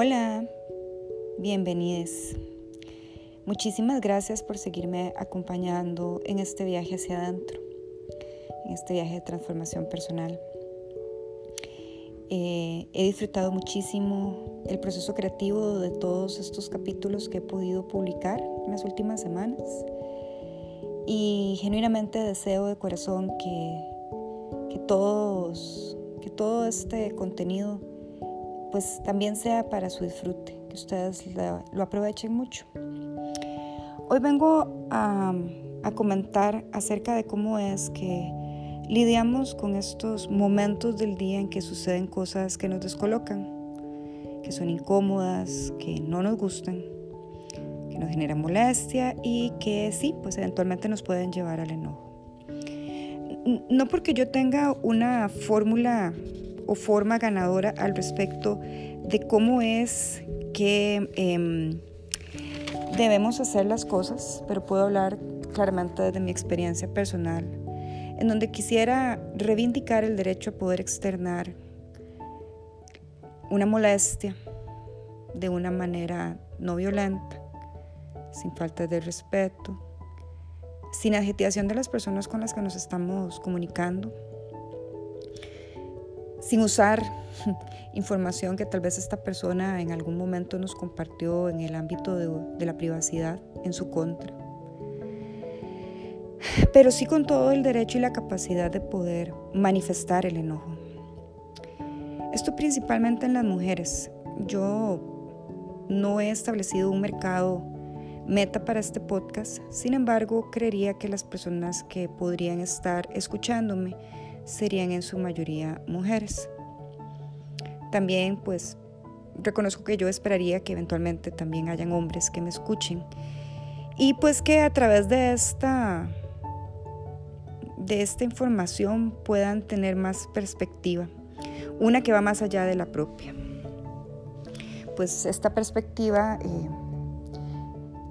Hola, bienvenidos. Muchísimas gracias por seguirme acompañando en este viaje hacia adentro, en este viaje de transformación personal. Eh, he disfrutado muchísimo el proceso creativo de todos estos capítulos que he podido publicar en las últimas semanas y genuinamente deseo de corazón que, que, todos, que todo este contenido pues también sea para su disfrute, que ustedes lo aprovechen mucho. Hoy vengo a, comentar acerca de cómo es que lidiamos con estos momentos del día en que suceden cosas que nos descolocan, que son incómodas, que no nos gustan, que nos generan molestia y que sí, pues eventualmente nos pueden llevar al enojo. No porque yo tenga una fórmula o forma ganadora al respecto de cómo es que em, debemos hacer las cosas, pero puedo hablar claramente desde mi experiencia personal, en donde quisiera reivindicar el derecho a poder externar una molestia de una manera no violenta, sin falta de respeto, sin agitación de las personas con las que nos estamos comunicando sin usar información que tal vez esta persona en algún momento nos compartió en el ámbito de, la privacidad en su contra. Pero sí con todo el derecho y la capacidad de poder manifestar el enojo. Esto principalmente en las mujeres. Yo no he establecido un mercado meta para este podcast, sin embargo creería que las personas que podrían estar escuchándome serían en su mayoría mujeres. También pues reconozco que yo esperaría que eventualmente también hayan hombres que me escuchen y pues que a través de esta de esta información puedan tener más perspectiva, una que va más allá de la propia. Pues esta perspectiva eh,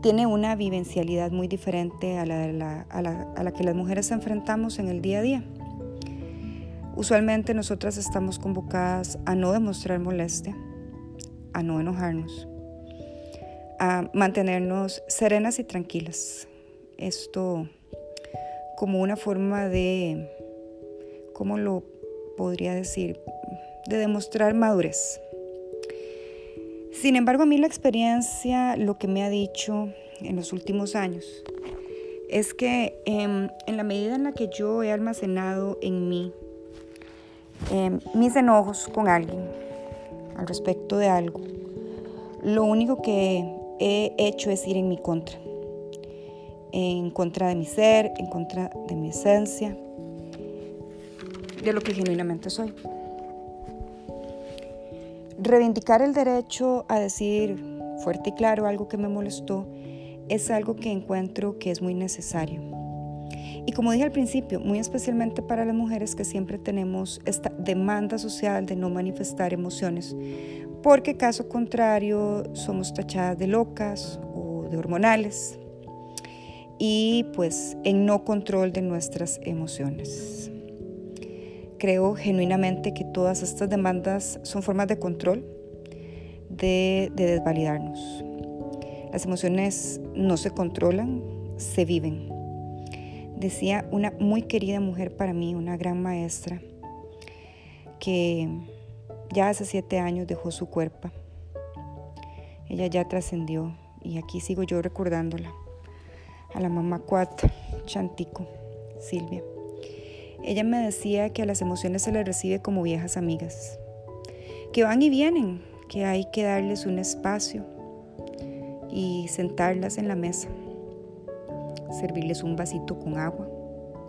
tiene una vivencialidad muy diferente a la, a la que las mujeres enfrentamos en el día a día. Usualmente nosotras estamos convocadas a no demostrar molestia, a no enojarnos, a mantenernos serenas y tranquilas. Esto como una forma de, ¿cómo lo podría decir? De demostrar madurez. Sin embargo, a mí la experiencia lo que me ha dicho en los últimos años es que em, en la medida en la que yo he almacenado en mí Em, mis enojos con alguien al respecto de algo, lo único que he hecho es ir en mi contra, en contra de mi ser, en contra de mi esencia, de lo que genuinamente soy. Reivindicar el derecho a decir fuerte y claro algo que me molestó es algo que encuentro que es muy necesario y como dije al principio, muy especialmente para las mujeres que siempre tenemos esta demanda social de no manifestar emociones, porque caso contrario somos tachadas de locas o de hormonales y pues en no control de nuestras emociones. Creo genuinamente que todas estas demandas son formas de control, de, de desvalidarnos. Las emociones no se controlan, se viven decía una muy querida mujer para mí, una gran maestra, que ya hace siete años dejó su cuerpo. Ella ya trascendió y aquí sigo yo recordándola. A la mamá Cuata, Chantico, Silvia. Ella me decía que a las emociones se les recibe como viejas amigas, que van y vienen, que hay que darles un espacio y sentarlas en la mesa servirles un vasito con agua,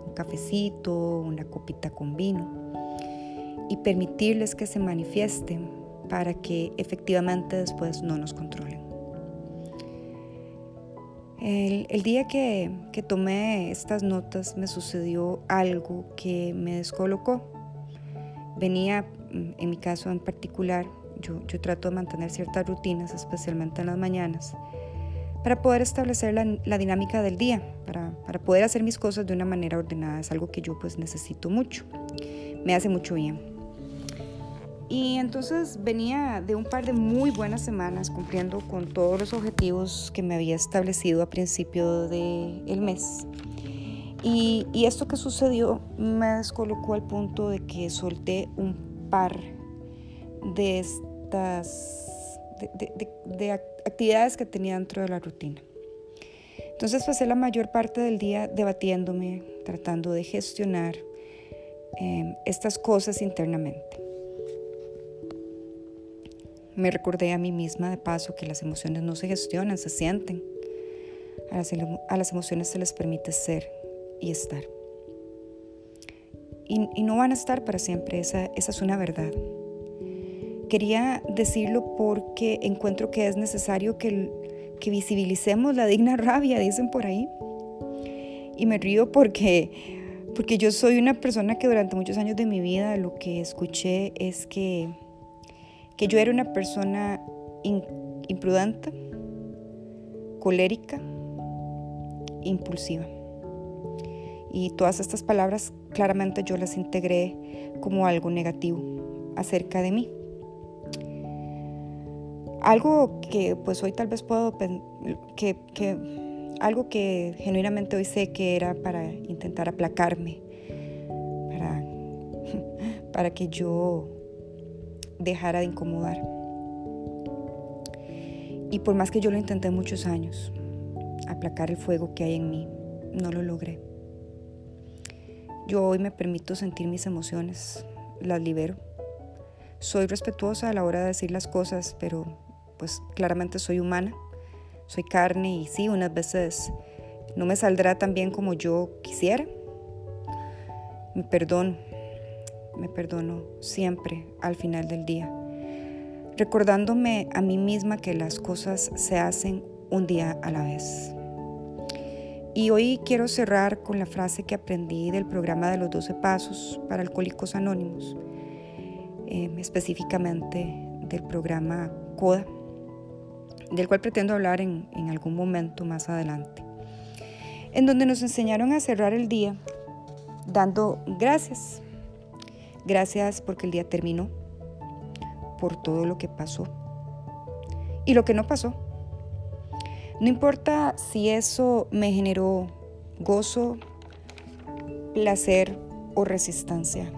un cafecito, una copita con vino y permitirles que se manifiesten para que efectivamente después no nos controlen. El, día que, tomé estas notas me sucedió algo que me descolocó. Venía, mm, en mi caso en particular, yo, yo trato de mantener ciertas rutinas, especialmente en las mañanas, para poder establecer la, dinámica del día, para, poder hacer mis cosas de una manera ordenada. Es algo que yo pues necesito mucho, me hace mucho bien. Y entonces venía de un par de muy buenas semanas cumpliendo con todos los objetivos que me había establecido a principio del mes. Y, y, esto que sucedió me descolocó al punto de que solté un par de estas de, actividades que tenía dentro de la rutina. Entonces pasé la mayor parte del día debatiéndome, tratando de gestionar em, estas cosas internamente. Me recordé a mí misma de paso que las emociones no se gestionan, se sienten. A las, emociones se les permite ser y estar. Y, no van a estar para siempre, esa es una verdad. Quería decirlo porque encuentro que es necesario que, visibilicemos la digna rabia, dicen por ahí. Y me río porque, porque yo soy una persona que durante muchos años de mi vida lo que escuché es que, que yo era una persona imprudente, colérica, impulsiva. Y todas estas palabras claramente yo las integré como algo negativo acerca de mí. Algo que pues hoy tal vez puedo, que, que algo que genuinamente hoy sé que era para intentar aplacarme, para, para que yo dejara de incomodar. Y por más que yo lo intenté muchos años, aplacar el fuego que hay en mí, no lo logré. Yo hoy me permito sentir mis emociones, las libero. Soy respetuosa a la hora de decir las cosas, pero pues claramente soy humana, soy carne y sí, unas veces no me saldrá tan bien como yo quisiera. Me perdono, me perdono siempre al final del día, recordándome a mí misma que las cosas se hacen un día a la vez. Y hoy quiero cerrar con la frase que aprendí del programa de los 12 Pasos para Alcohólicos Anónimos, eh, específicamente del programa CODA del cual pretendo hablar en, algún momento más adelante, en donde nos enseñaron a cerrar el día dando gracias. Gracias porque el día terminó, por todo lo que pasó y lo que no pasó. No importa si eso me generó gozo, placer o resistencia.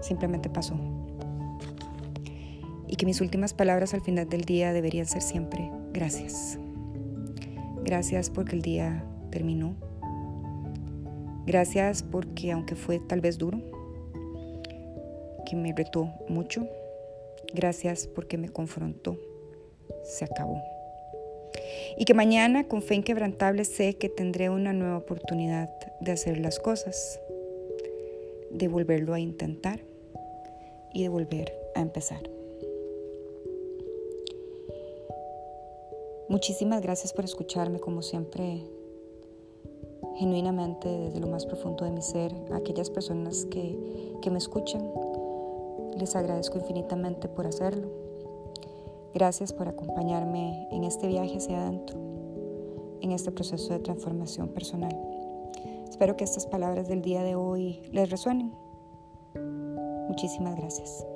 Simplemente pasó y que mis últimas palabras al final del día deberían ser siempre gracias. Gracias porque el día terminó. Gracias porque aunque fue tal vez duro, que me retó mucho, gracias porque me confrontó, se acabó. Y que mañana con fe inquebrantable sé que tendré una nueva oportunidad de hacer las cosas, de volverlo a intentar y de volver a empezar. Muchísimas gracias por escucharme, como siempre, genuinamente desde lo más profundo de mi ser, a aquellas personas que, que me escuchan. Les agradezco infinitamente por hacerlo. Gracias por acompañarme en este viaje hacia adentro, en este proceso de transformación personal. Espero que estas palabras del día de hoy les resuenen. Muchísimas gracias.